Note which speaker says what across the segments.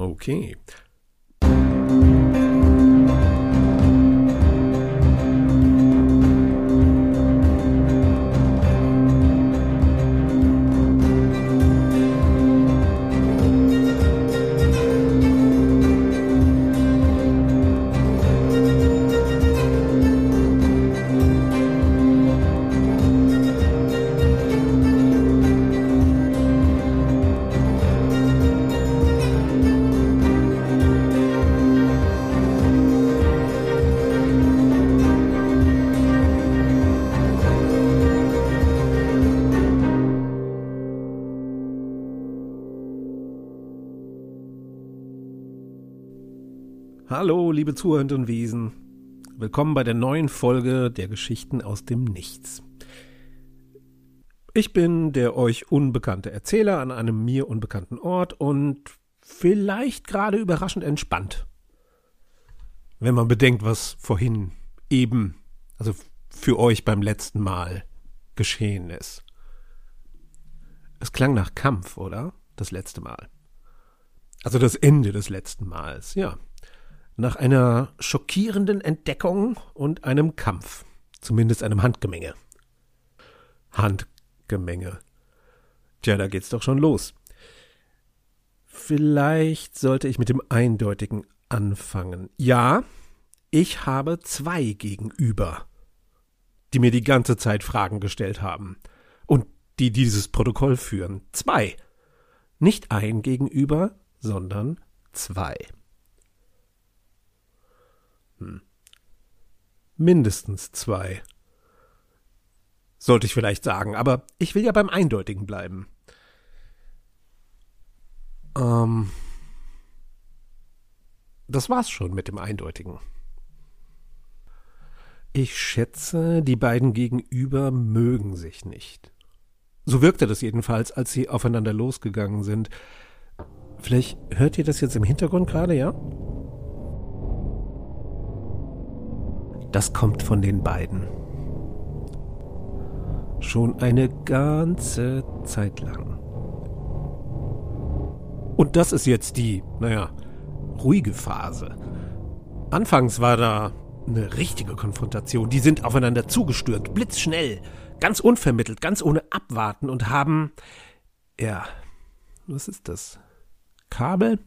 Speaker 1: Okay. Zuhörenden Wesen. Willkommen bei der neuen Folge der Geschichten aus dem Nichts. Ich bin der euch unbekannte Erzähler an einem mir unbekannten Ort und vielleicht gerade überraschend entspannt. Wenn man bedenkt, was vorhin eben, also für euch beim letzten Mal geschehen ist. Es klang nach Kampf, oder? Das letzte Mal. Also das Ende des letzten Mals, ja nach einer schockierenden Entdeckung und einem Kampf, zumindest einem Handgemenge. Handgemenge. Tja, da geht's doch schon los. Vielleicht sollte ich mit dem Eindeutigen anfangen. Ja, ich habe zwei gegenüber, die mir die ganze Zeit Fragen gestellt haben und die dieses Protokoll führen. Zwei. Nicht ein gegenüber, sondern zwei. Hm. Mindestens zwei. Sollte ich vielleicht sagen, aber ich will ja beim Eindeutigen bleiben. Ähm. Das war's schon mit dem Eindeutigen. Ich schätze, die beiden Gegenüber mögen sich nicht. So wirkte das jedenfalls, als sie aufeinander losgegangen sind. Vielleicht hört ihr das jetzt im Hintergrund gerade, ja? Das kommt von den beiden. Schon eine ganze Zeit lang. Und das ist jetzt die, naja, ruhige Phase. Anfangs war da eine richtige Konfrontation. Die sind aufeinander zugestürmt, blitzschnell, ganz unvermittelt, ganz ohne Abwarten und haben, ja, was ist das? Kabel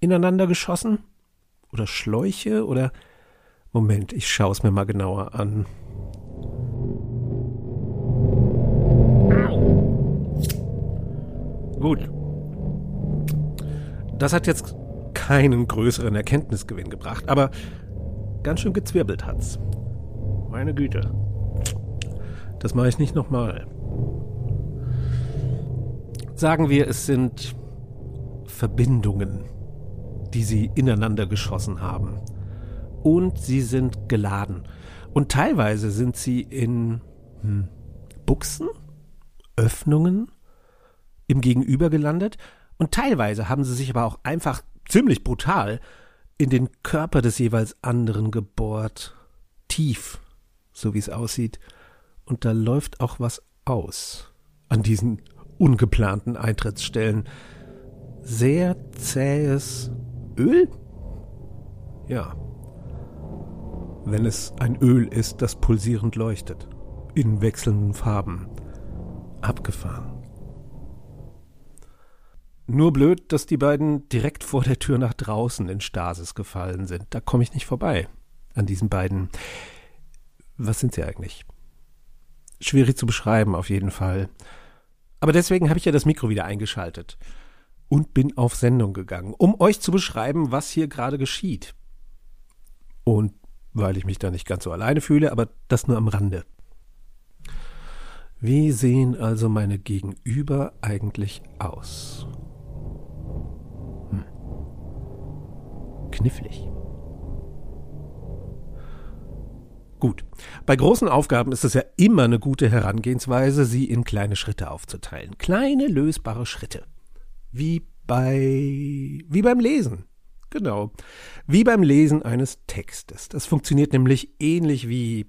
Speaker 1: ineinander geschossen? Oder Schläuche? Oder Moment, ich schaue es mir mal genauer an. Gut. Das hat jetzt keinen größeren Erkenntnisgewinn gebracht, aber ganz schön gezwirbelt hat's. Meine Güte. Das mache ich nicht nochmal. Sagen wir, es sind Verbindungen, die sie ineinander geschossen haben und sie sind geladen. Und teilweise sind sie in hm, Buchsen, Öffnungen im Gegenüber gelandet und teilweise haben sie sich aber auch einfach ziemlich brutal in den Körper des jeweils anderen gebohrt. Tief, so wie es aussieht. Und da läuft auch was aus an diesen ungeplanten Eintrittsstellen. Sehr zähes Öl? Ja, wenn es ein Öl ist, das pulsierend leuchtet, in wechselnden Farben. Abgefahren. Nur blöd, dass die beiden direkt vor der Tür nach draußen in Stasis gefallen sind. Da komme ich nicht vorbei. An diesen beiden. Was sind sie eigentlich? Schwierig zu beschreiben, auf jeden Fall. Aber deswegen habe ich ja das Mikro wieder eingeschaltet und bin auf Sendung gegangen, um euch zu beschreiben, was hier gerade geschieht. Und weil ich mich da nicht ganz so alleine fühle, aber das nur am Rande. Wie sehen also meine Gegenüber eigentlich aus? Hm. Knifflig. Gut. Bei großen Aufgaben ist es ja immer eine gute Herangehensweise, sie in kleine Schritte aufzuteilen. Kleine lösbare Schritte. Wie bei, wie beim Lesen. Genau. Wie beim Lesen eines Textes. Das funktioniert nämlich ähnlich wie,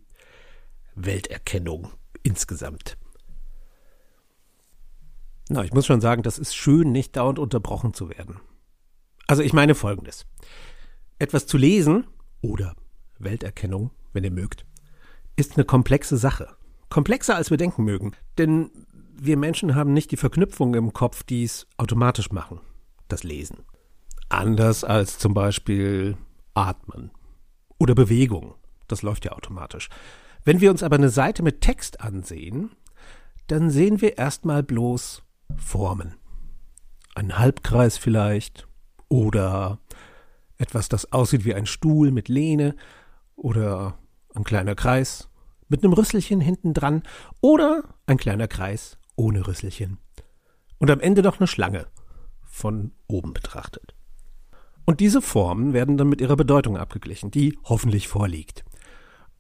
Speaker 1: Welterkennung insgesamt. Na, ich muss schon sagen, das ist schön, nicht dauernd unterbrochen zu werden. Also ich meine Folgendes. Etwas zu lesen oder Welterkennung, wenn ihr mögt, ist eine komplexe Sache. Komplexer als wir denken mögen. Denn wir Menschen haben nicht die Verknüpfungen im Kopf, die es automatisch machen. Das Lesen. Anders als zum Beispiel Atmen oder Bewegung. Das läuft ja automatisch. Wenn wir uns aber eine Seite mit Text ansehen, dann sehen wir erstmal bloß Formen. Ein Halbkreis vielleicht oder etwas, das aussieht wie ein Stuhl mit Lehne oder ein kleiner Kreis mit einem Rüsselchen hinten dran oder ein kleiner Kreis ohne Rüsselchen. Und am Ende noch eine Schlange von oben betrachtet. Und diese Formen werden dann mit ihrer Bedeutung abgeglichen, die hoffentlich vorliegt.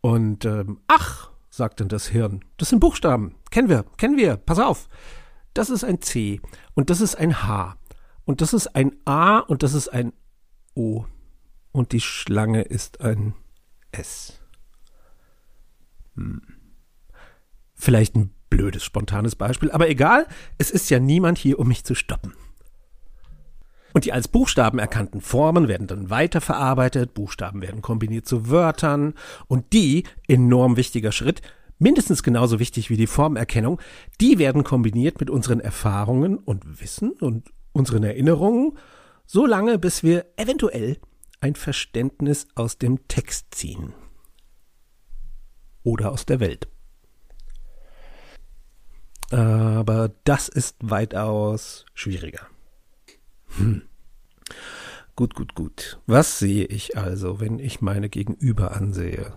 Speaker 1: Und ähm, ach, sagt dann das Hirn, das sind Buchstaben, kennen wir, kennen wir, pass auf. Das ist ein C und das ist ein H und das ist ein A und das ist ein O und die Schlange ist ein S. Hm. Vielleicht ein blödes, spontanes Beispiel, aber egal, es ist ja niemand hier, um mich zu stoppen. Und die als Buchstaben erkannten Formen werden dann weiterverarbeitet, Buchstaben werden kombiniert zu Wörtern und die, enorm wichtiger Schritt, mindestens genauso wichtig wie die Formerkennung, die werden kombiniert mit unseren Erfahrungen und Wissen und unseren Erinnerungen, so lange bis wir eventuell ein Verständnis aus dem Text ziehen. Oder aus der Welt. Aber das ist weitaus schwieriger. Hm. Gut, gut, gut. Was sehe ich also, wenn ich meine Gegenüber ansehe?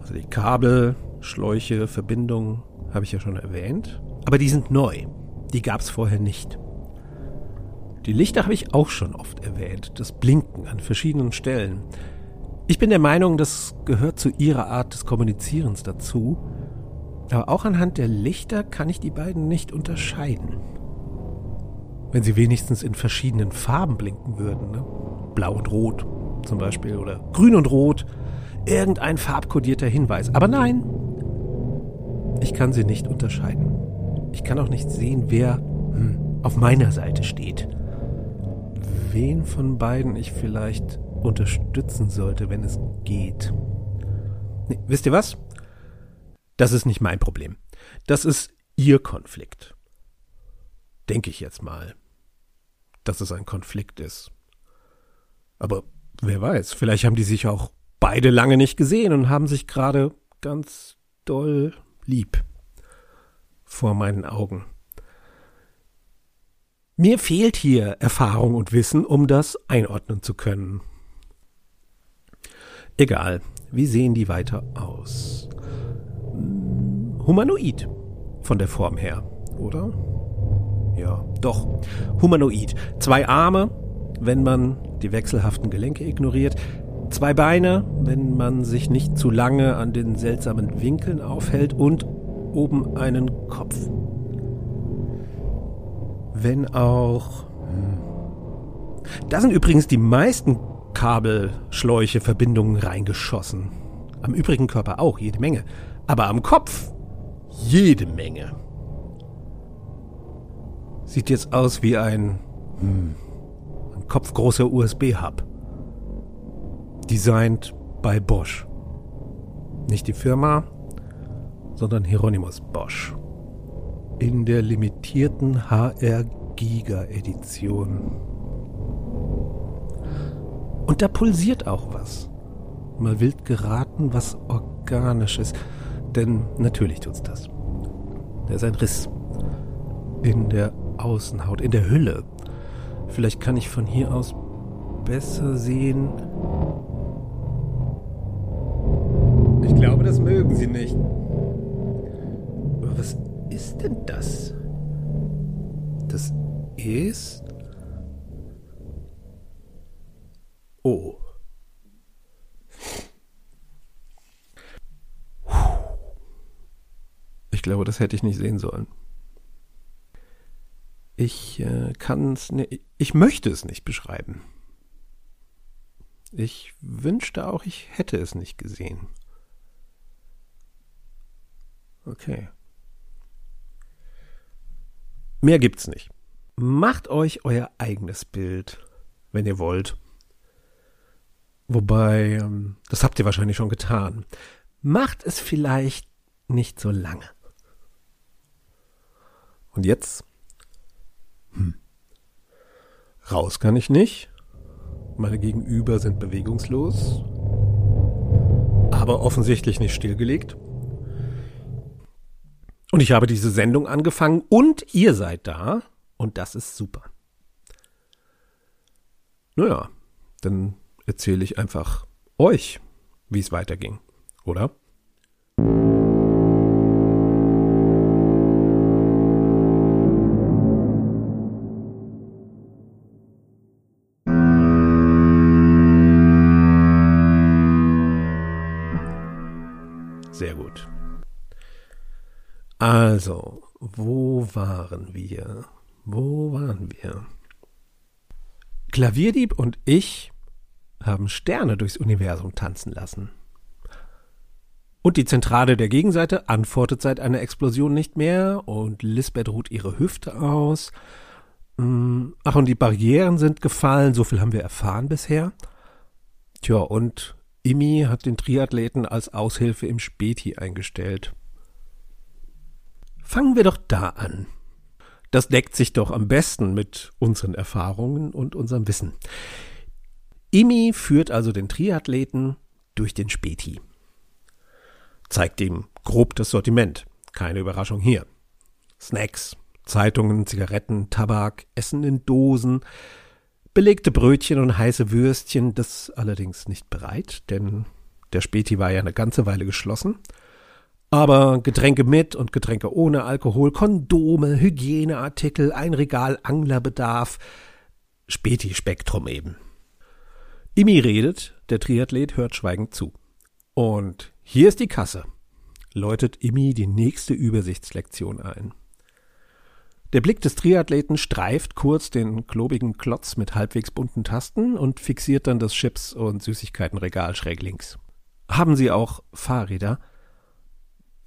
Speaker 1: Also die Kabel, Schläuche, Verbindungen habe ich ja schon erwähnt. Aber die sind neu. Die gab es vorher nicht. Die Lichter habe ich auch schon oft erwähnt. Das Blinken an verschiedenen Stellen. Ich bin der Meinung, das gehört zu ihrer Art des Kommunizierens dazu. Aber auch anhand der Lichter kann ich die beiden nicht unterscheiden. Wenn sie wenigstens in verschiedenen Farben blinken würden. Ne? Blau und Rot zum Beispiel oder Grün und Rot. Irgendein farbkodierter Hinweis. Aber nein, ich kann sie nicht unterscheiden. Ich kann auch nicht sehen, wer hm, auf meiner Seite steht. Wen von beiden ich vielleicht unterstützen sollte, wenn es geht. Nee, wisst ihr was? Das ist nicht mein Problem. Das ist ihr Konflikt. Denke ich jetzt mal dass es ein Konflikt ist. Aber wer weiß, vielleicht haben die sich auch beide lange nicht gesehen und haben sich gerade ganz doll lieb vor meinen Augen. Mir fehlt hier Erfahrung und Wissen, um das einordnen zu können. Egal, wie sehen die weiter aus? Hm, humanoid von der Form her, oder? Ja, doch. Humanoid. Zwei Arme, wenn man die wechselhaften Gelenke ignoriert. Zwei Beine, wenn man sich nicht zu lange an den seltsamen Winkeln aufhält. Und oben einen Kopf. Wenn auch. Hm. Da sind übrigens die meisten Kabelschläuche, Verbindungen reingeschossen. Am übrigen Körper auch jede Menge. Aber am Kopf jede Menge. Sieht jetzt aus wie ein, hm, ein kopfgroßer USB-Hub. Designt bei Bosch. Nicht die Firma, sondern Hieronymus Bosch. In der limitierten HR Giga Edition. Und da pulsiert auch was. Mal wild geraten, was organisch ist. Denn natürlich tut's das. Da ist ein Riss in der Außenhaut, in der Hülle. Vielleicht kann ich von hier aus besser sehen. Ich glaube, das mögen Sie nicht. Aber was ist denn das? Das ist. Oh. Ich glaube, das hätte ich nicht sehen sollen. Ich äh, kann es nicht, ich möchte es nicht beschreiben. Ich wünschte auch, ich hätte es nicht gesehen. Okay. Mehr gibt's nicht. Macht euch euer eigenes Bild, wenn ihr wollt. Wobei, ähm, das habt ihr wahrscheinlich schon getan. Macht es vielleicht nicht so lange. Und jetzt? Hm. Raus kann ich nicht. Meine Gegenüber sind bewegungslos. Aber offensichtlich nicht stillgelegt. Und ich habe diese Sendung angefangen und ihr seid da. Und das ist super. Naja, dann erzähle ich einfach euch, wie es weiterging, oder? Also, wo waren wir? Wo waren wir? Klavierdieb und ich haben Sterne durchs Universum tanzen lassen. Und die Zentrale der Gegenseite antwortet seit einer Explosion nicht mehr und Lisbeth ruht ihre Hüfte aus. Mm, ach, und die Barrieren sind gefallen, so viel haben wir erfahren bisher. Tja, und Imi hat den Triathleten als Aushilfe im Späti eingestellt. Fangen wir doch da an. Das deckt sich doch am besten mit unseren Erfahrungen und unserem Wissen. Imi führt also den Triathleten durch den Späti. Zeigt ihm grob das Sortiment. Keine Überraschung hier. Snacks, Zeitungen, Zigaretten, Tabak, Essen in Dosen, belegte Brötchen und heiße Würstchen, das allerdings nicht bereit, denn der Späti war ja eine ganze Weile geschlossen. Aber Getränke mit und Getränke ohne Alkohol, Kondome, Hygieneartikel, ein Regal Anglerbedarf, Späti-Spektrum eben. Imi redet, der Triathlet hört schweigend zu. Und hier ist die Kasse, läutet Imi die nächste Übersichtslektion ein. Der Blick des Triathleten streift kurz den klobigen Klotz mit halbwegs bunten Tasten und fixiert dann das Chips- und Süßigkeitenregal schräg links. Haben Sie auch Fahrräder?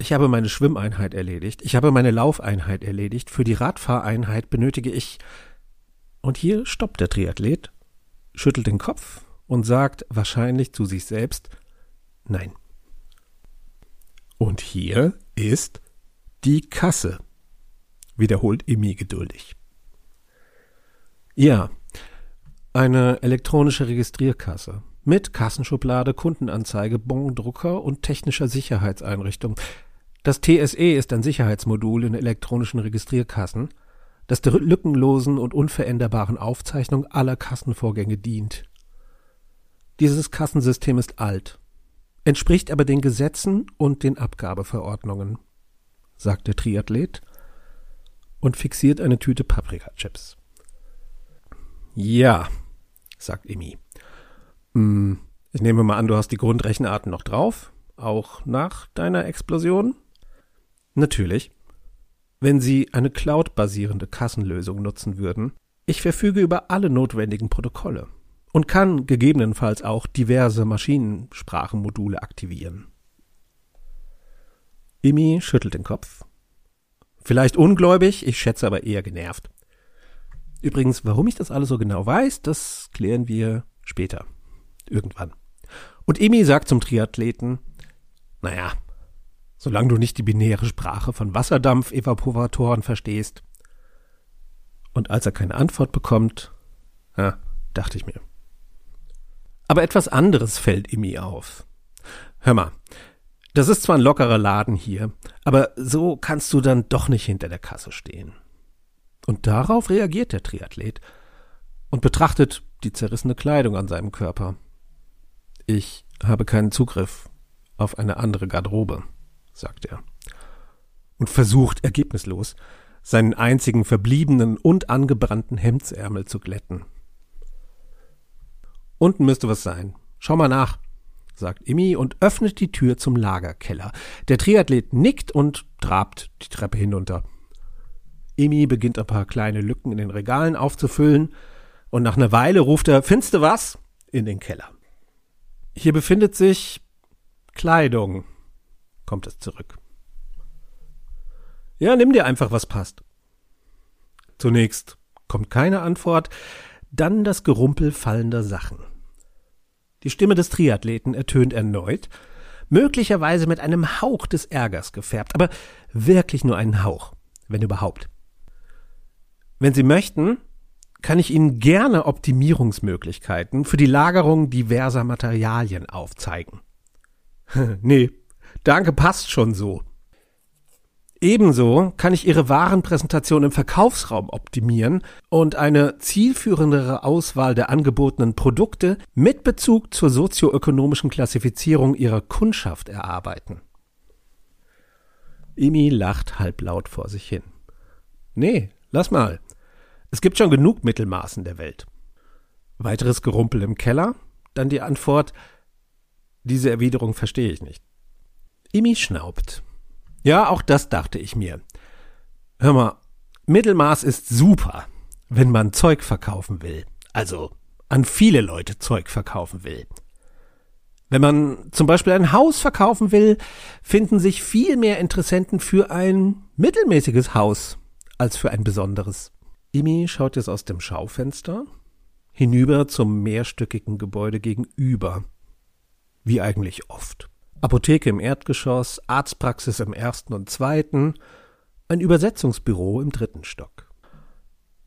Speaker 1: Ich habe meine Schwimmeinheit erledigt. Ich habe meine Laufeinheit erledigt. Für die Radfahreinheit benötige ich. Und hier stoppt der Triathlet, schüttelt den Kopf und sagt wahrscheinlich zu sich selbst Nein. Und hier ist die Kasse wiederholt Imi geduldig. Ja, eine elektronische Registrierkasse mit Kassenschublade, Kundenanzeige, Bondrucker und technischer Sicherheitseinrichtung. Das TSE ist ein Sicherheitsmodul in elektronischen Registrierkassen, das der lückenlosen und unveränderbaren Aufzeichnung aller Kassenvorgänge dient. Dieses Kassensystem ist alt, entspricht aber den Gesetzen und den Abgabeverordnungen, sagt der Triathlet und fixiert eine Tüte Paprikachips. Ja, sagt Emi. Hm, ich nehme mal an, du hast die Grundrechenarten noch drauf, auch nach deiner Explosion? Natürlich. Wenn Sie eine Cloud-basierende Kassenlösung nutzen würden, ich verfüge über alle notwendigen Protokolle und kann gegebenenfalls auch diverse Maschinensprachenmodule aktivieren. Imi schüttelt den Kopf Vielleicht ungläubig, ich schätze aber eher genervt. Übrigens, warum ich das alles so genau weiß, das klären wir später. Irgendwann. Und Emi sagt zum Triathleten, naja, solange du nicht die binäre Sprache von Wasserdampf-Evaporatoren verstehst. Und als er keine Antwort bekommt, ja, dachte ich mir. Aber etwas anderes fällt Emi auf. Hör mal, das ist zwar ein lockerer Laden hier, aber so kannst du dann doch nicht hinter der Kasse stehen. Und darauf reagiert der Triathlet und betrachtet die zerrissene Kleidung an seinem Körper. Ich habe keinen Zugriff auf eine andere Garderobe, sagt er. Und versucht ergebnislos, seinen einzigen verbliebenen und angebrannten Hemdsärmel zu glätten. Unten müsste was sein. Schau mal nach sagt Imi und öffnet die Tür zum Lagerkeller. Der Triathlet nickt und trabt die Treppe hinunter. Imi beginnt ein paar kleine Lücken in den Regalen aufzufüllen und nach einer Weile ruft er, Findste was? in den Keller. Hier befindet sich Kleidung, kommt es zurück. Ja, nimm dir einfach, was passt. Zunächst kommt keine Antwort, dann das Gerumpel fallender Sachen. Die Stimme des Triathleten ertönt erneut, möglicherweise mit einem Hauch des Ärgers gefärbt, aber wirklich nur einen Hauch, wenn überhaupt. Wenn Sie möchten, kann ich Ihnen gerne Optimierungsmöglichkeiten für die Lagerung diverser Materialien aufzeigen. nee, danke, passt schon so. Ebenso kann ich Ihre Warenpräsentation im Verkaufsraum optimieren und eine zielführendere Auswahl der angebotenen Produkte mit Bezug zur sozioökonomischen Klassifizierung Ihrer Kundschaft erarbeiten. Imi lacht halblaut vor sich hin. Nee, lass mal. Es gibt schon genug Mittelmaßen der Welt. Weiteres Gerumpel im Keller? Dann die Antwort, diese Erwiderung verstehe ich nicht. Imi schnaubt. Ja, auch das dachte ich mir. Hör mal, Mittelmaß ist super, wenn man Zeug verkaufen will. Also an viele Leute Zeug verkaufen will. Wenn man zum Beispiel ein Haus verkaufen will, finden sich viel mehr Interessenten für ein mittelmäßiges Haus als für ein besonderes. Imi schaut jetzt aus dem Schaufenster hinüber zum mehrstöckigen Gebäude gegenüber. Wie eigentlich oft. Apotheke im Erdgeschoss, Arztpraxis im ersten und zweiten, ein Übersetzungsbüro im dritten Stock.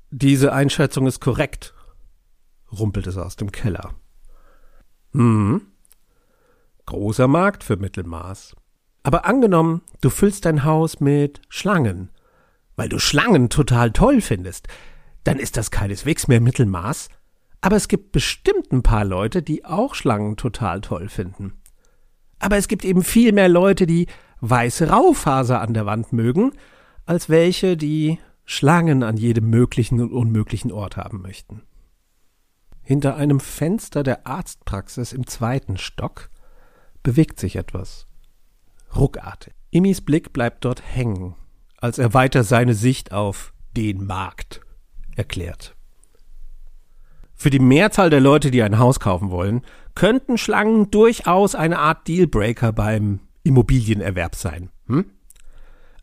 Speaker 1: Diese Einschätzung ist korrekt, rumpelt es aus dem Keller. Hm. Großer Markt für Mittelmaß. Aber angenommen, du füllst dein Haus mit Schlangen, weil du Schlangen total toll findest, dann ist das keineswegs mehr Mittelmaß, aber es gibt bestimmt ein paar Leute, die auch Schlangen total toll finden. Aber es gibt eben viel mehr Leute, die weiße Raufaser an der Wand mögen, als welche, die Schlangen an jedem möglichen und unmöglichen Ort haben möchten. Hinter einem Fenster der Arztpraxis im zweiten Stock bewegt sich etwas. Ruckartig. Imis Blick bleibt dort hängen, als er weiter seine Sicht auf den Markt erklärt. Für die Mehrzahl der Leute, die ein Haus kaufen wollen, könnten Schlangen durchaus eine Art Dealbreaker beim Immobilienerwerb sein. Hm?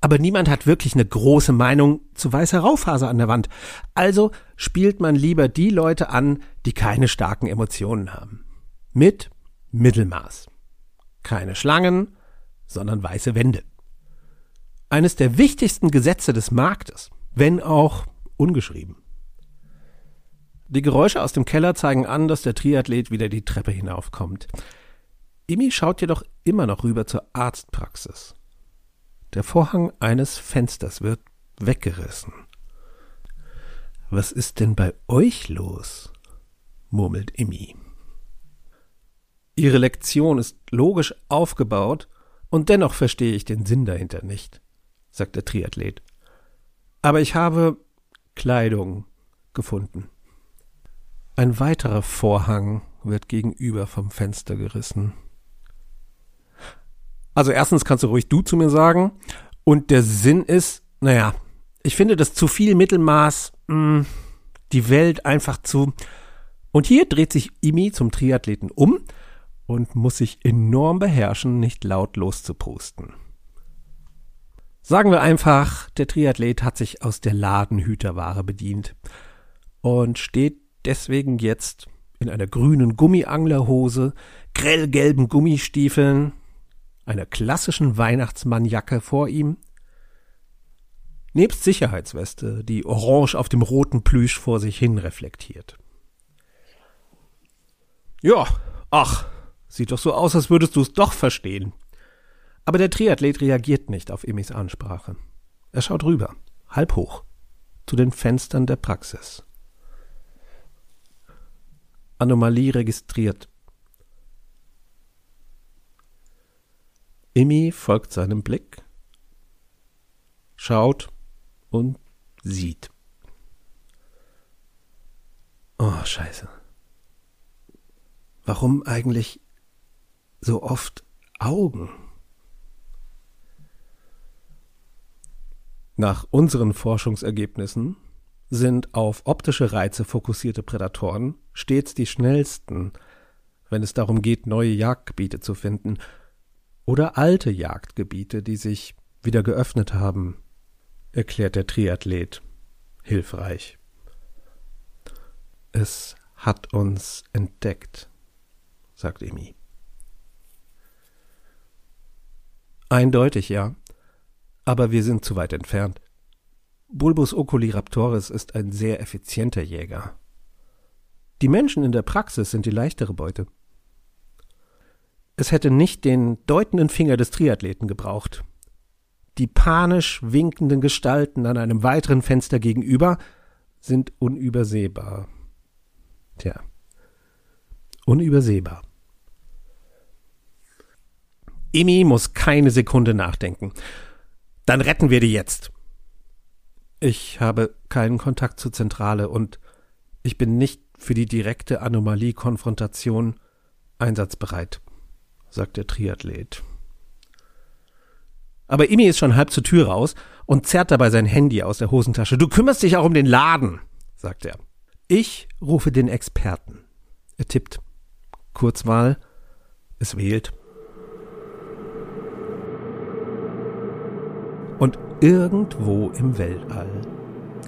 Speaker 1: Aber niemand hat wirklich eine große Meinung zu weißer Raufaser an der Wand. Also spielt man lieber die Leute an, die keine starken Emotionen haben. Mit Mittelmaß. Keine Schlangen, sondern weiße Wände. Eines der wichtigsten Gesetze des Marktes, wenn auch ungeschrieben. Die Geräusche aus dem Keller zeigen an, dass der Triathlet wieder die Treppe hinaufkommt. Imi schaut jedoch immer noch rüber zur Arztpraxis. Der Vorhang eines Fensters wird weggerissen. Was ist denn bei euch los? murmelt Imi. Ihre Lektion ist logisch aufgebaut und dennoch verstehe ich den Sinn dahinter nicht, sagt der Triathlet. Aber ich habe Kleidung gefunden. Ein weiterer Vorhang wird gegenüber vom Fenster gerissen. Also erstens kannst du ruhig du zu mir sagen. Und der Sinn ist, naja, ich finde das zu viel Mittelmaß, mh, hm, die Welt einfach zu. Und hier dreht sich Imi zum Triathleten um und muss sich enorm beherrschen, nicht laut loszupusten. Sagen wir einfach, der Triathlet hat sich aus der Ladenhüterware bedient und steht deswegen jetzt in einer grünen Gummianglerhose, grellgelben Gummistiefeln, einer klassischen Weihnachtsmannjacke vor ihm, nebst Sicherheitsweste, die orange auf dem roten Plüsch vor sich hin reflektiert. Ja, ach, sieht doch so aus, als würdest du es doch verstehen. Aber der Triathlet reagiert nicht auf Emis Ansprache. Er schaut rüber, halb hoch, zu den Fenstern der Praxis. Anomalie registriert. Imi folgt seinem Blick, schaut und sieht. Oh, scheiße. Warum eigentlich so oft Augen? Nach unseren Forschungsergebnissen sind auf optische Reize fokussierte Prädatoren stets die schnellsten, wenn es darum geht, neue Jagdgebiete zu finden oder alte Jagdgebiete, die sich wieder geöffnet haben, erklärt der Triathlet hilfreich. Es hat uns entdeckt, sagt Emi. Eindeutig ja, aber wir sind zu weit entfernt. Bulbus oculiraptoris ist ein sehr effizienter Jäger. Die Menschen in der Praxis sind die leichtere Beute. Es hätte nicht den deutenden Finger des Triathleten gebraucht. Die panisch winkenden Gestalten an einem weiteren Fenster gegenüber sind unübersehbar. Tja, unübersehbar. Emi muss keine Sekunde nachdenken. Dann retten wir die jetzt. Ich habe keinen Kontakt zur Zentrale und ich bin nicht für die direkte Anomalie-Konfrontation einsatzbereit, sagt der Triathlet. Aber Imi ist schon halb zur Tür raus und zerrt dabei sein Handy aus der Hosentasche. Du kümmerst dich auch um den Laden, sagt er. Ich rufe den Experten. Er tippt. Kurzwahl. Es wählt. Und irgendwo im Weltall,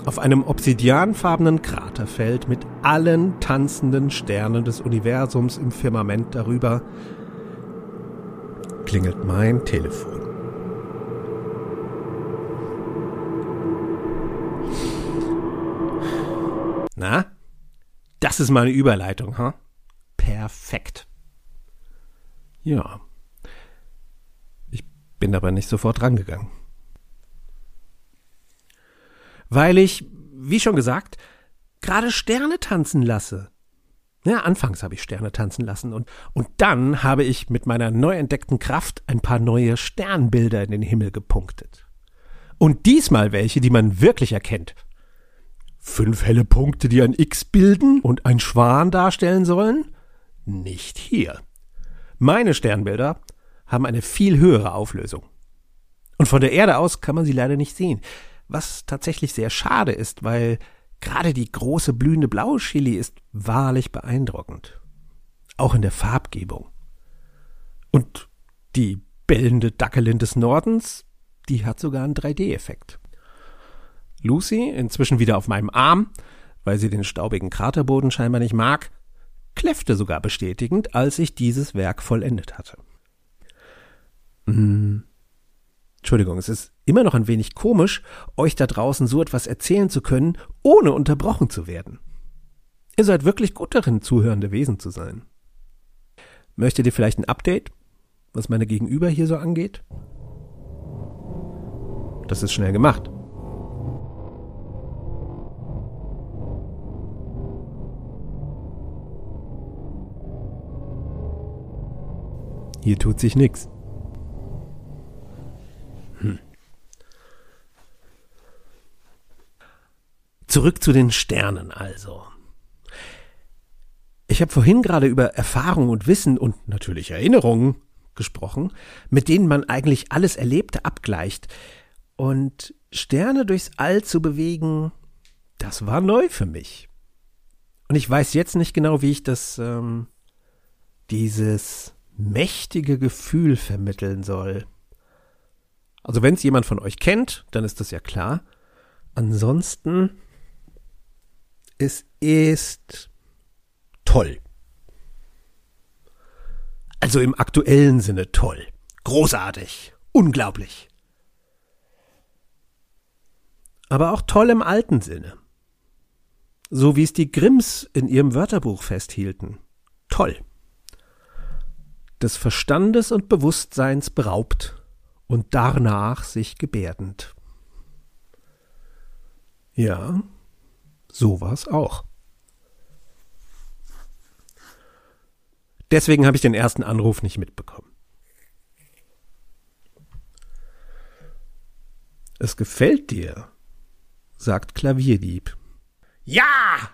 Speaker 1: auf einem obsidianfarbenen Kraterfeld mit allen tanzenden Sternen des Universums im Firmament darüber, klingelt mein Telefon. Na? Das ist meine Überleitung, ha? Huh? Perfekt. Ja. Ich bin aber nicht sofort rangegangen weil ich, wie schon gesagt, gerade Sterne tanzen lasse. Ja, anfangs habe ich Sterne tanzen lassen und, und dann habe ich mit meiner neu entdeckten Kraft ein paar neue Sternbilder in den Himmel gepunktet. Und diesmal welche, die man wirklich erkennt. Fünf helle Punkte, die ein X bilden und ein Schwan darstellen sollen? Nicht hier. Meine Sternbilder haben eine viel höhere Auflösung. Und von der Erde aus kann man sie leider nicht sehen was tatsächlich sehr schade ist, weil gerade die große blühende blaue Chili ist wahrlich beeindruckend. Auch in der Farbgebung. Und die bellende Dackelin des Nordens, die hat sogar einen 3D-Effekt. Lucy, inzwischen wieder auf meinem Arm, weil sie den staubigen Kraterboden scheinbar nicht mag, kläffte sogar bestätigend, als ich dieses Werk vollendet hatte. Hm, Entschuldigung, es ist immer noch ein wenig komisch, euch da draußen so etwas erzählen zu können, ohne unterbrochen zu werden. Ihr seid wirklich gut darin, zuhörende Wesen zu sein. Möchtet ihr vielleicht ein Update, was meine Gegenüber hier so angeht? Das ist schnell gemacht. Hier tut sich nichts. Zurück zu den Sternen also. Ich habe vorhin gerade über Erfahrung und Wissen und natürlich Erinnerungen gesprochen, mit denen man eigentlich alles Erlebte abgleicht. Und Sterne durchs All zu bewegen, das war neu für mich. Und ich weiß jetzt nicht genau, wie ich das, ähm, dieses mächtige Gefühl vermitteln soll. Also wenn es jemand von euch kennt, dann ist das ja klar. Ansonsten es ist toll. Also im aktuellen Sinne toll. Großartig. Unglaublich. Aber auch toll im alten Sinne. So wie es die Grimms in ihrem Wörterbuch festhielten. Toll. Des Verstandes und Bewusstseins beraubt und darnach sich gebärdend. Ja, so war es auch. Deswegen habe ich den ersten Anruf nicht mitbekommen. Es gefällt dir, sagt Klavierdieb. Ja!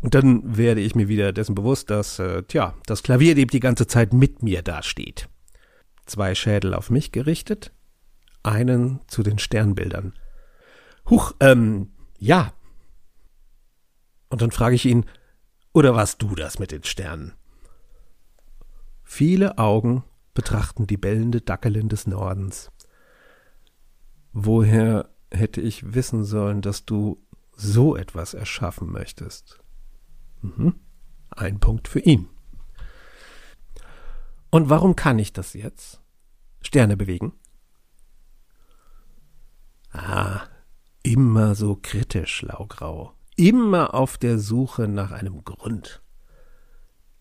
Speaker 1: Und dann werde ich mir wieder dessen bewusst, dass, äh, tja, das Klavierdieb die ganze Zeit mit mir dasteht. Zwei Schädel auf mich gerichtet, einen zu den Sternbildern. Huch, ähm, ja, und dann frage ich ihn, oder warst du das mit den Sternen? Viele Augen betrachten die bellende Dackelin des Nordens. Woher hätte ich wissen sollen, dass du so etwas erschaffen möchtest. Mhm. Ein Punkt für ihn. Und warum kann ich das jetzt? Sterne bewegen? Ah, immer so kritisch, Laugrau. Immer auf der Suche nach einem Grund.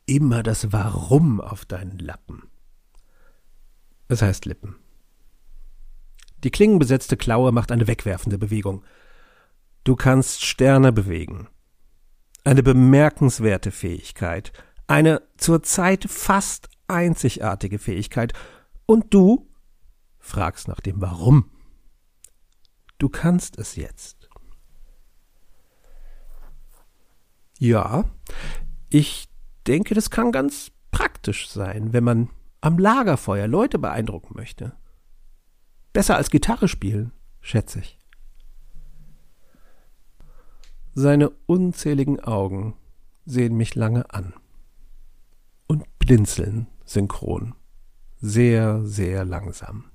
Speaker 1: Immer das Warum auf deinen Lappen. Es heißt Lippen. Die klingenbesetzte Klaue macht eine wegwerfende Bewegung. Du kannst Sterne bewegen. Eine bemerkenswerte Fähigkeit. Eine zurzeit fast einzigartige Fähigkeit. Und du fragst nach dem Warum. Du kannst es jetzt. Ja, ich denke, das kann ganz praktisch sein, wenn man am Lagerfeuer Leute beeindrucken möchte. Besser als Gitarre spielen, schätze ich. Seine unzähligen Augen sehen mich lange an und blinzeln synchron, sehr, sehr langsam.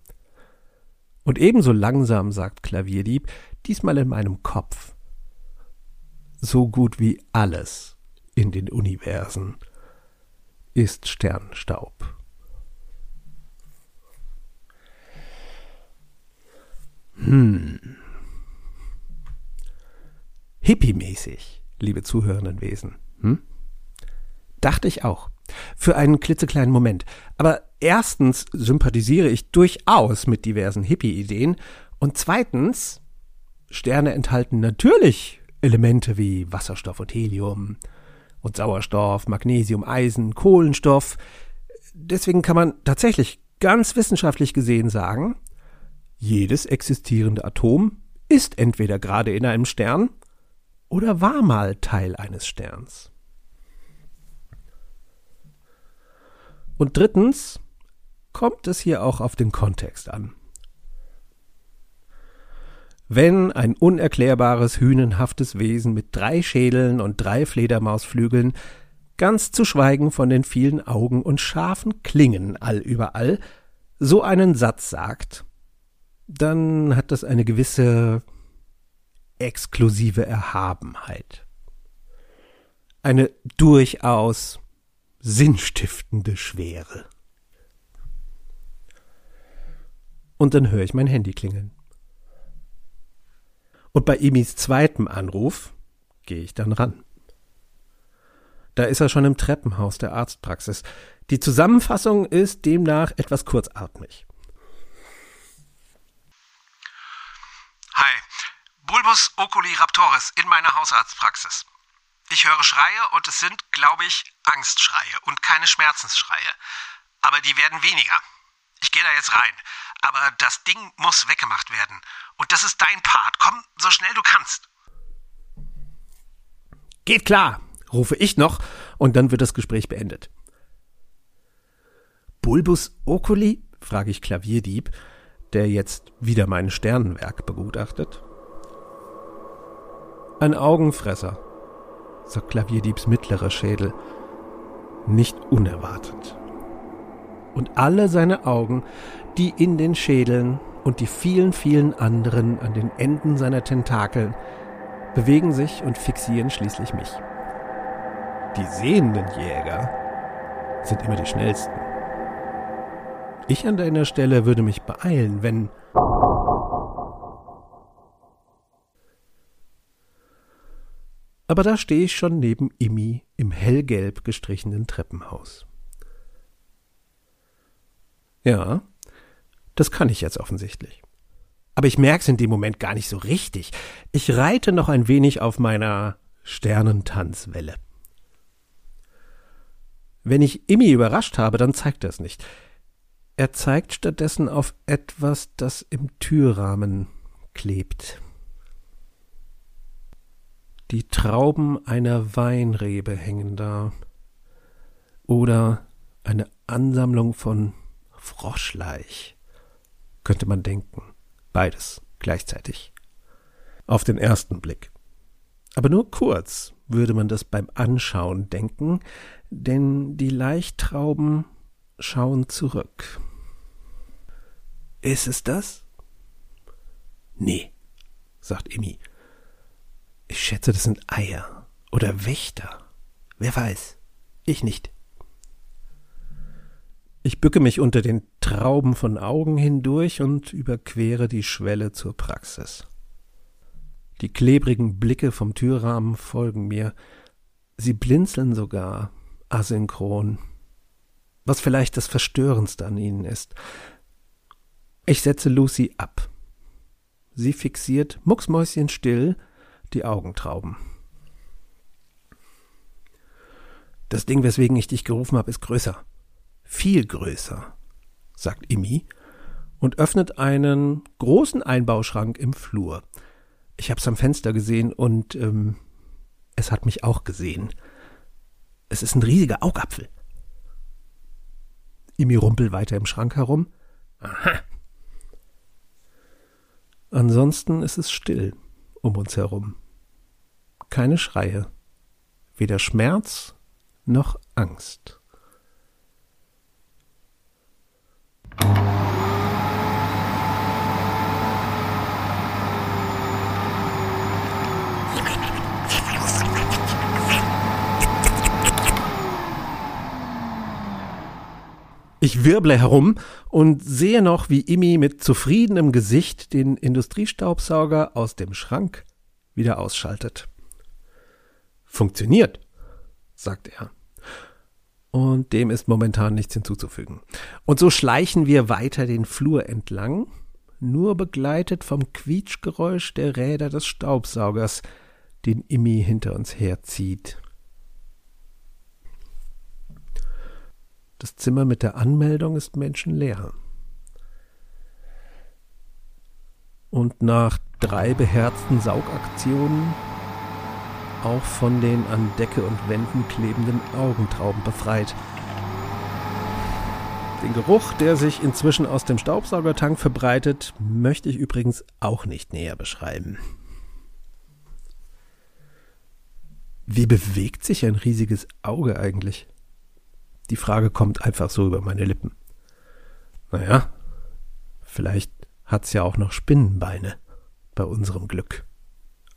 Speaker 1: Und ebenso langsam sagt Klavierdieb, diesmal in meinem Kopf. So gut wie alles in den Universen ist Sternstaub. Hm. Hippie-mäßig, liebe zuhörenden Wesen. Hm? Dachte ich auch. Für einen klitzekleinen Moment. Aber erstens sympathisiere ich durchaus mit diversen Hippie-Ideen und zweitens, Sterne enthalten natürlich Elemente wie Wasserstoff und Helium und Sauerstoff, Magnesium, Eisen, Kohlenstoff. Deswegen kann man tatsächlich ganz wissenschaftlich gesehen sagen, jedes existierende Atom ist entweder gerade in einem Stern oder war mal Teil eines Sterns. Und drittens kommt es hier auch auf den Kontext an. Wenn ein unerklärbares, hünenhaftes Wesen mit drei Schädeln und drei Fledermausflügeln, ganz zu schweigen von den vielen Augen und scharfen Klingen allüberall, so einen Satz sagt, dann hat das eine gewisse exklusive Erhabenheit. Eine durchaus sinnstiftende Schwere. Und dann höre ich mein Handy klingeln. Und bei Emis zweitem Anruf gehe ich dann ran. Da ist er schon im Treppenhaus der Arztpraxis. Die Zusammenfassung ist demnach etwas kurzatmig.
Speaker 2: Bulbus oculi raptoris in meiner Hausarztpraxis. Ich höre Schreie und es sind, glaube ich, Angstschreie und keine Schmerzensschreie. Aber die werden weniger. Ich gehe da jetzt rein. Aber das Ding muss weggemacht werden. Und das ist dein Part. Komm so schnell du kannst.
Speaker 1: Geht klar, rufe ich noch, und dann wird das Gespräch beendet. Bulbus oculi? frage ich Klavierdieb, der jetzt wieder mein Sternenwerk begutachtet. Ein Augenfresser, sagt Klavierdiebs mittlerer Schädel. Nicht unerwartet. Und alle seine Augen, die in den Schädeln und die vielen, vielen anderen an den Enden seiner Tentakeln, bewegen sich und fixieren schließlich mich. Die sehenden Jäger sind immer die schnellsten. Ich an deiner Stelle würde mich beeilen, wenn aber da stehe ich schon neben Immi im hellgelb gestrichenen Treppenhaus. Ja, das kann ich jetzt offensichtlich. Aber ich merk's in dem Moment gar nicht so richtig. Ich reite noch ein wenig auf meiner Sternentanzwelle. Wenn ich Immi überrascht habe, dann zeigt er es nicht. Er zeigt stattdessen auf etwas, das im Türrahmen klebt die Trauben einer Weinrebe hängen da. Oder eine Ansammlung von Froschleich, könnte man denken. Beides gleichzeitig. Auf den ersten Blick. Aber nur kurz würde man das beim Anschauen denken, denn die Laichtrauben schauen zurück. Ist es das? Nee, sagt Emmy. Ich schätze, das sind Eier oder Wächter. Wer weiß. Ich nicht. Ich bücke mich unter den Trauben von Augen hindurch und überquere die Schwelle zur Praxis. Die klebrigen Blicke vom Türrahmen folgen mir. Sie blinzeln sogar asynchron. Was vielleicht das Verstörendste an ihnen ist. Ich setze Lucy ab. Sie fixiert mucksmäuschenstill die Augentrauben. Das Ding, weswegen ich dich gerufen habe, ist größer. Viel größer, sagt Imi und öffnet einen großen Einbauschrank im Flur. Ich hab's am Fenster gesehen und ähm, es hat mich auch gesehen. Es ist ein riesiger Augapfel. Imi rumpelt weiter im Schrank herum. Aha. Ansonsten ist es still um uns herum. Keine Schreie, weder Schmerz noch Angst. Ich wirble herum und sehe noch, wie Imi mit zufriedenem Gesicht den Industriestaubsauger aus dem Schrank wieder ausschaltet. Funktioniert, sagt er. Und dem ist momentan nichts hinzuzufügen. Und so schleichen wir weiter den Flur entlang, nur begleitet vom Quietschgeräusch der Räder des Staubsaugers, den Imi hinter uns herzieht. Das Zimmer mit der Anmeldung ist menschenleer. Und nach drei beherzten Saugaktionen auch von den an Decke und Wänden klebenden Augentrauben befreit. Den Geruch, der sich inzwischen aus dem Staubsaugertank verbreitet, möchte ich übrigens auch nicht näher beschreiben. Wie bewegt sich ein riesiges Auge eigentlich? Die Frage kommt einfach so über meine Lippen. Naja, vielleicht hat's ja auch noch Spinnenbeine bei unserem Glück,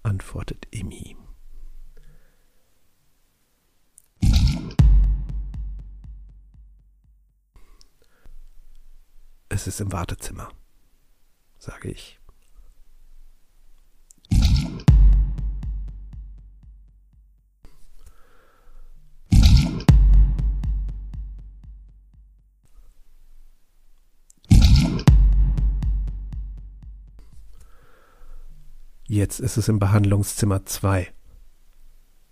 Speaker 1: antwortet Emi. Es ist im Wartezimmer, sage ich. Jetzt ist es im Behandlungszimmer 2,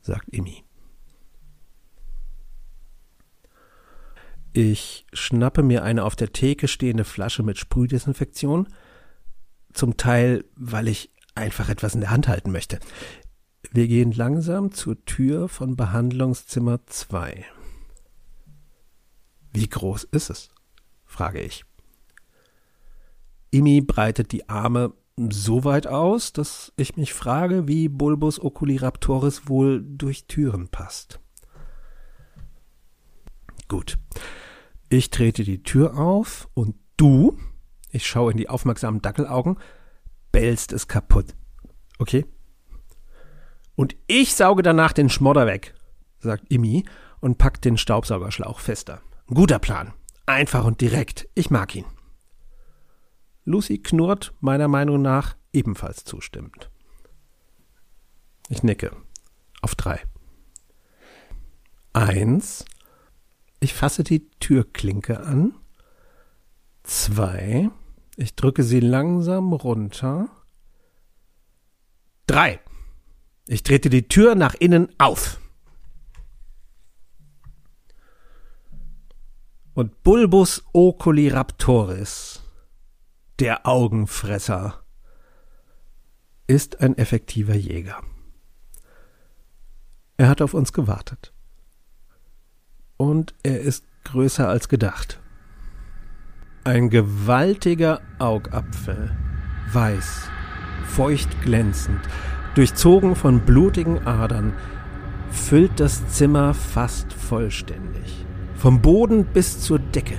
Speaker 1: sagt Imi. Ich schnappe mir eine auf der Theke stehende Flasche mit Sprühdesinfektion, zum Teil, weil ich einfach etwas in der Hand halten möchte. Wir gehen langsam zur Tür von Behandlungszimmer 2. Wie groß ist es? frage ich. Imi breitet die Arme so weit aus, dass ich mich frage, wie Bulbus oculiraptoris wohl durch Türen passt. Gut. Ich trete die Tür auf und du, ich schaue in die aufmerksamen Dackelaugen, bellst es kaputt. Okay? Und ich sauge danach den Schmodder weg, sagt Imi und packt den Staubsaugerschlauch fester. Guter Plan. Einfach und direkt. Ich mag ihn. Lucy knurrt meiner Meinung nach ebenfalls zustimmend. Ich nicke. Auf drei. Eins. Ich fasse die Türklinke an. Zwei. Ich drücke sie langsam runter. Drei. Ich trete die Tür nach innen auf. Und Bulbus oculiraptoris der Augenfresser, ist ein effektiver Jäger. Er hat auf uns gewartet. Und er ist größer als gedacht. Ein gewaltiger Augapfel, weiß, feucht glänzend, durchzogen von blutigen Adern, füllt das Zimmer fast vollständig, vom Boden bis zur Decke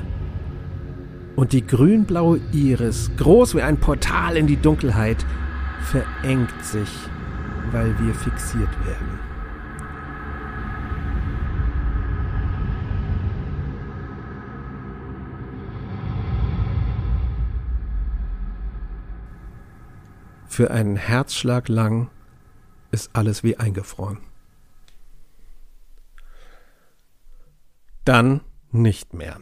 Speaker 1: und die grünblaue Iris, groß wie ein Portal in die Dunkelheit, verengt sich, weil wir fixiert werden. Für einen Herzschlag lang ist alles wie eingefroren. Dann nicht mehr.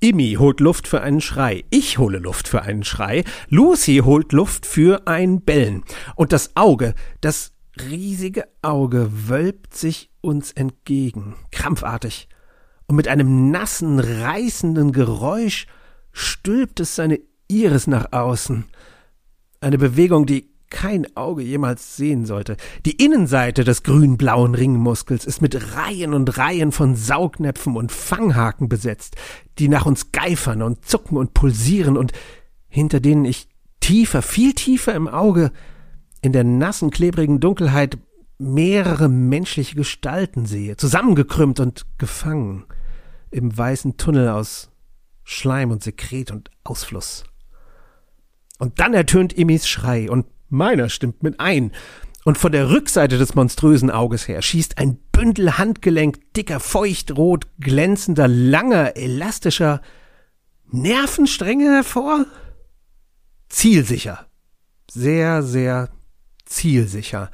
Speaker 1: Immi holt Luft für einen Schrei. Ich hole Luft für einen Schrei. Lucy holt Luft für ein Bellen. Und das Auge, das riesige Auge wölbt sich uns entgegen, krampfartig. Und mit einem nassen, reißenden Geräusch stülpt es seine Iris nach außen. Eine Bewegung, die kein Auge jemals sehen sollte. Die Innenseite des grün-blauen Ringmuskels ist mit Reihen und Reihen von Saugnäpfen und Fanghaken besetzt, die nach uns geifern und zucken und pulsieren und hinter denen ich tiefer, viel tiefer im Auge, in der nassen, klebrigen Dunkelheit mehrere menschliche Gestalten sehe, zusammengekrümmt und gefangen im weißen Tunnel aus Schleim und Sekret und Ausfluss. Und dann ertönt Imis Schrei und Meiner stimmt mit ein. Und von der Rückseite des monströsen Auges her schießt ein Bündel Handgelenk, dicker, feuchtrot, glänzender, langer, elastischer Nervenstränge hervor? Zielsicher. Sehr, sehr zielsicher.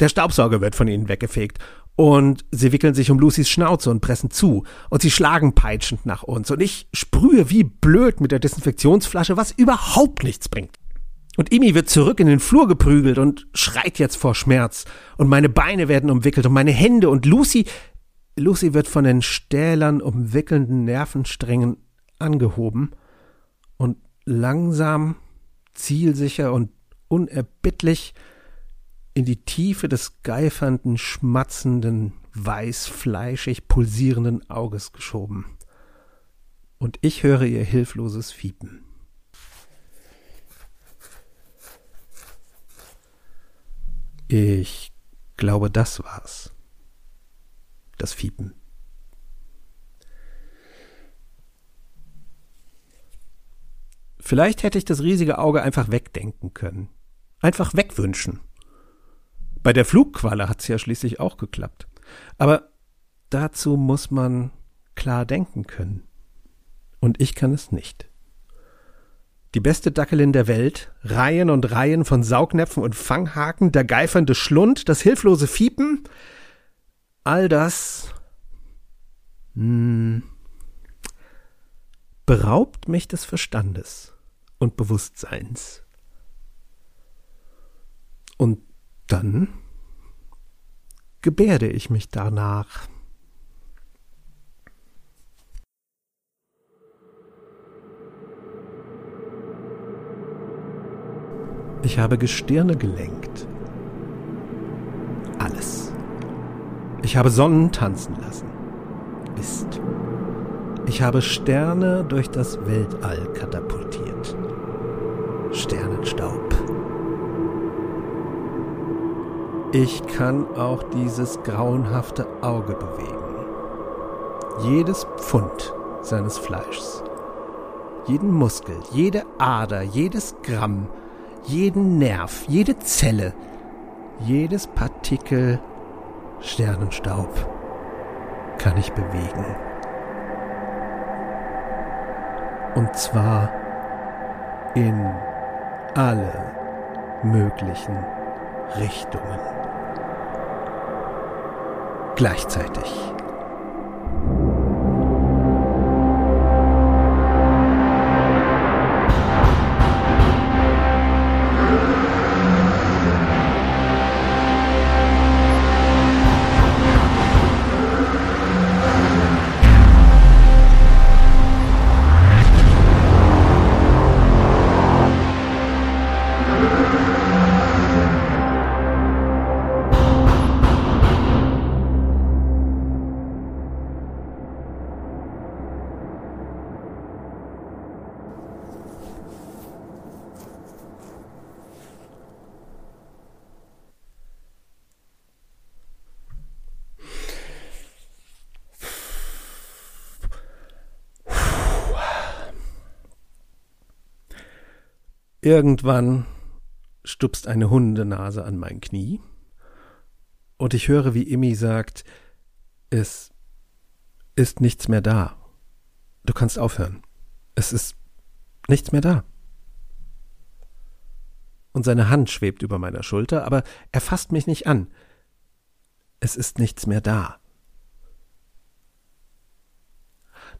Speaker 1: Der Staubsauger wird von ihnen weggefegt und sie wickeln sich um Lucys Schnauze und pressen zu. Und sie schlagen peitschend nach uns. Und ich sprühe wie blöd mit der Desinfektionsflasche, was überhaupt nichts bringt. Und Imi wird zurück in den Flur geprügelt und schreit jetzt vor Schmerz. Und meine Beine werden umwickelt und meine Hände und Lucy, Lucy wird von den Stählern umwickelnden Nervensträngen angehoben und langsam, zielsicher und unerbittlich in die Tiefe des geifernden, schmatzenden, weißfleischig pulsierenden Auges geschoben. Und ich höre ihr hilfloses Fiepen. Ich glaube, das war's. Das Fiepen. Vielleicht hätte ich das riesige Auge einfach wegdenken können. Einfach wegwünschen. Bei der Flugqualle hat's ja schließlich auch geklappt. Aber dazu muss man klar denken können. Und ich kann es nicht die beste Dackelin der Welt, Reihen und Reihen von Saugnäpfen und Fanghaken, der geifernde Schlund, das hilflose Fiepen, all das mh, hm, beraubt mich des Verstandes und Bewusstseins. Und dann gebärde ich mich danach. Ich habe Gestirne gelenkt. Alles. Ich habe Sonnen tanzen lassen. Ist. Ich habe Sterne durch das Weltall katapultiert. Sternenstaub. Ich kann auch dieses grauenhafte Auge bewegen. Jedes Pfund seines Fleischs. Jeden Muskel, jede Ader, jedes Gramm jeden Nerv, jede Zelle, jedes Partikel Sternenstaub kann ich bewegen. Und zwar in alle möglichen Richtungen. Gleichzeitig. Irgendwann stupst eine Hundenase an mein Knie und ich höre, wie Immi sagt, es ist nichts mehr da. Du kannst aufhören. Es ist nichts mehr da. Und seine Hand schwebt über meiner Schulter, aber er fasst mich nicht an. Es ist nichts mehr da.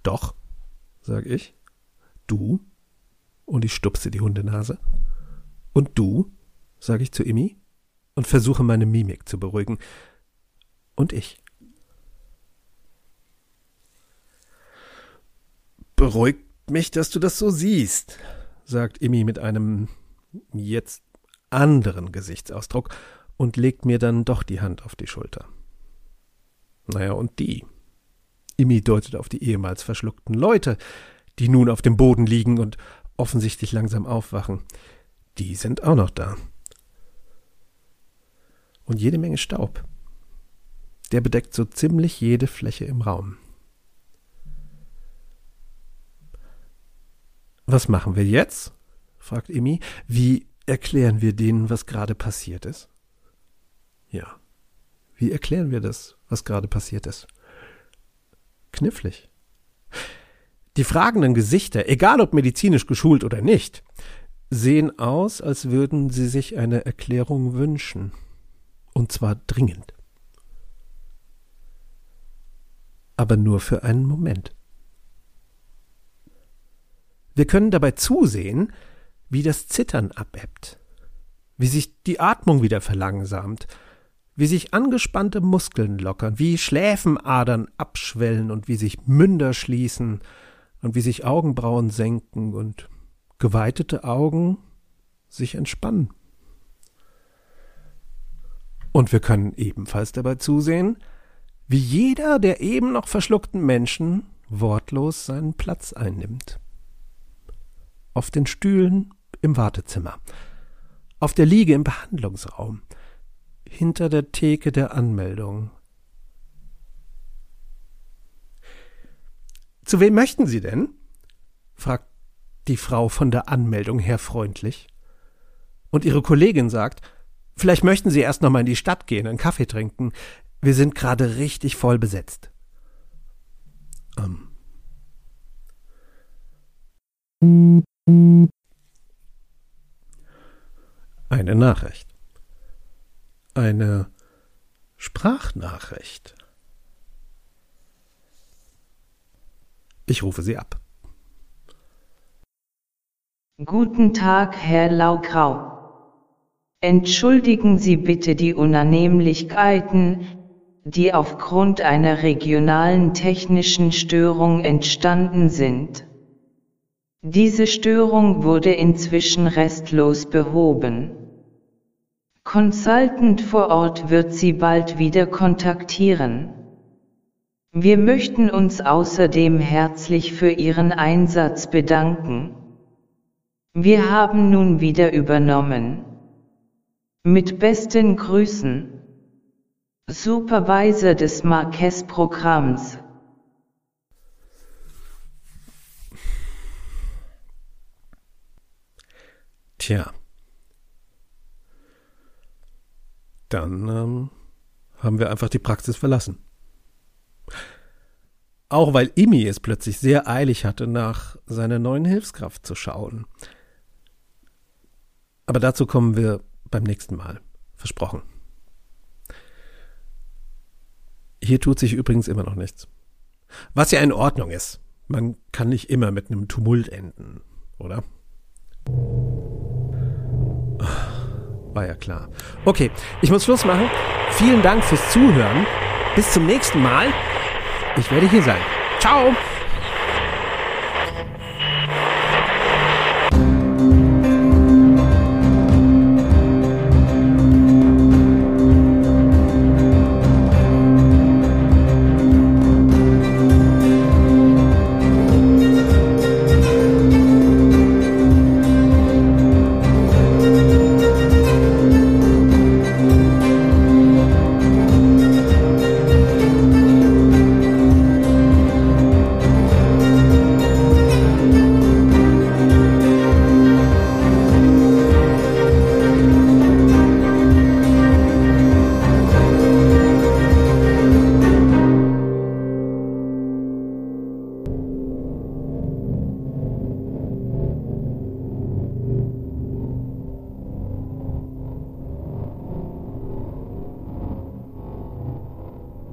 Speaker 1: Doch, sag ich. Du? Und ich stupse die Hundenase. Und du? sage ich zu Immi und versuche meine Mimik zu beruhigen. Und ich. Beruhigt mich, dass du das so siehst, sagt Immi mit einem jetzt anderen Gesichtsausdruck und legt mir dann doch die Hand auf die Schulter. Naja, und die? Immi deutet auf die ehemals verschluckten Leute, die nun auf dem Boden liegen und offensichtlich langsam aufwachen. Die sind auch noch da. Und jede Menge Staub. Der bedeckt so ziemlich jede Fläche im Raum. Was machen wir jetzt? fragt Imi. Wie erklären wir denen, was gerade passiert ist? Ja. Wie erklären wir das, was gerade passiert ist? Knifflig. Die fragenden Gesichter, egal ob medizinisch geschult oder nicht, sehen aus, als würden sie sich eine Erklärung wünschen. Und zwar dringend. Aber nur für einen Moment. Wir können dabei zusehen, wie das Zittern abebbt, wie sich die Atmung wieder verlangsamt, wie sich angespannte Muskeln lockern, wie Schläfenadern abschwellen und wie sich Münder schließen und wie sich Augenbrauen senken und geweitete Augen sich entspannen. Und wir können ebenfalls dabei zusehen, wie jeder der eben noch verschluckten Menschen wortlos seinen Platz einnimmt. Auf den Stühlen im Wartezimmer, auf der Liege im Behandlungsraum, hinter der Theke der Anmeldung. Zu wem möchten Sie denn? fragt die Frau von der Anmeldung her freundlich. Und ihre Kollegin sagt, vielleicht möchten Sie erst noch mal in die Stadt gehen, einen Kaffee trinken. Wir sind gerade richtig voll besetzt. Ähm. Eine Nachricht eine Sprachnachricht. Ich rufe sie ab.
Speaker 3: Guten Tag, Herr Laugrau. Entschuldigen Sie bitte die Unannehmlichkeiten, die aufgrund einer regionalen technischen Störung entstanden sind. Diese Störung wurde inzwischen restlos behoben. Consultant vor Ort wird Sie bald wieder kontaktieren. Wir möchten uns außerdem herzlich für Ihren Einsatz bedanken. Wir haben nun wieder übernommen. Mit besten Grüßen. Supervisor des Marquez-Programms.
Speaker 1: Tja. dann ähm, haben wir einfach die Praxis verlassen. Auch weil Imi es plötzlich sehr eilig hatte, nach seiner neuen Hilfskraft zu schauen. Aber dazu kommen wir beim nächsten Mal. Versprochen. Hier tut sich übrigens immer noch nichts. Was ja in Ordnung ist. Man kann nicht immer mit einem Tumult enden, oder? War ja klar. Okay, ich muss Schluss machen. Vielen Dank fürs Zuhören. Bis zum nächsten Mal. Ich werde hier sein. Ciao.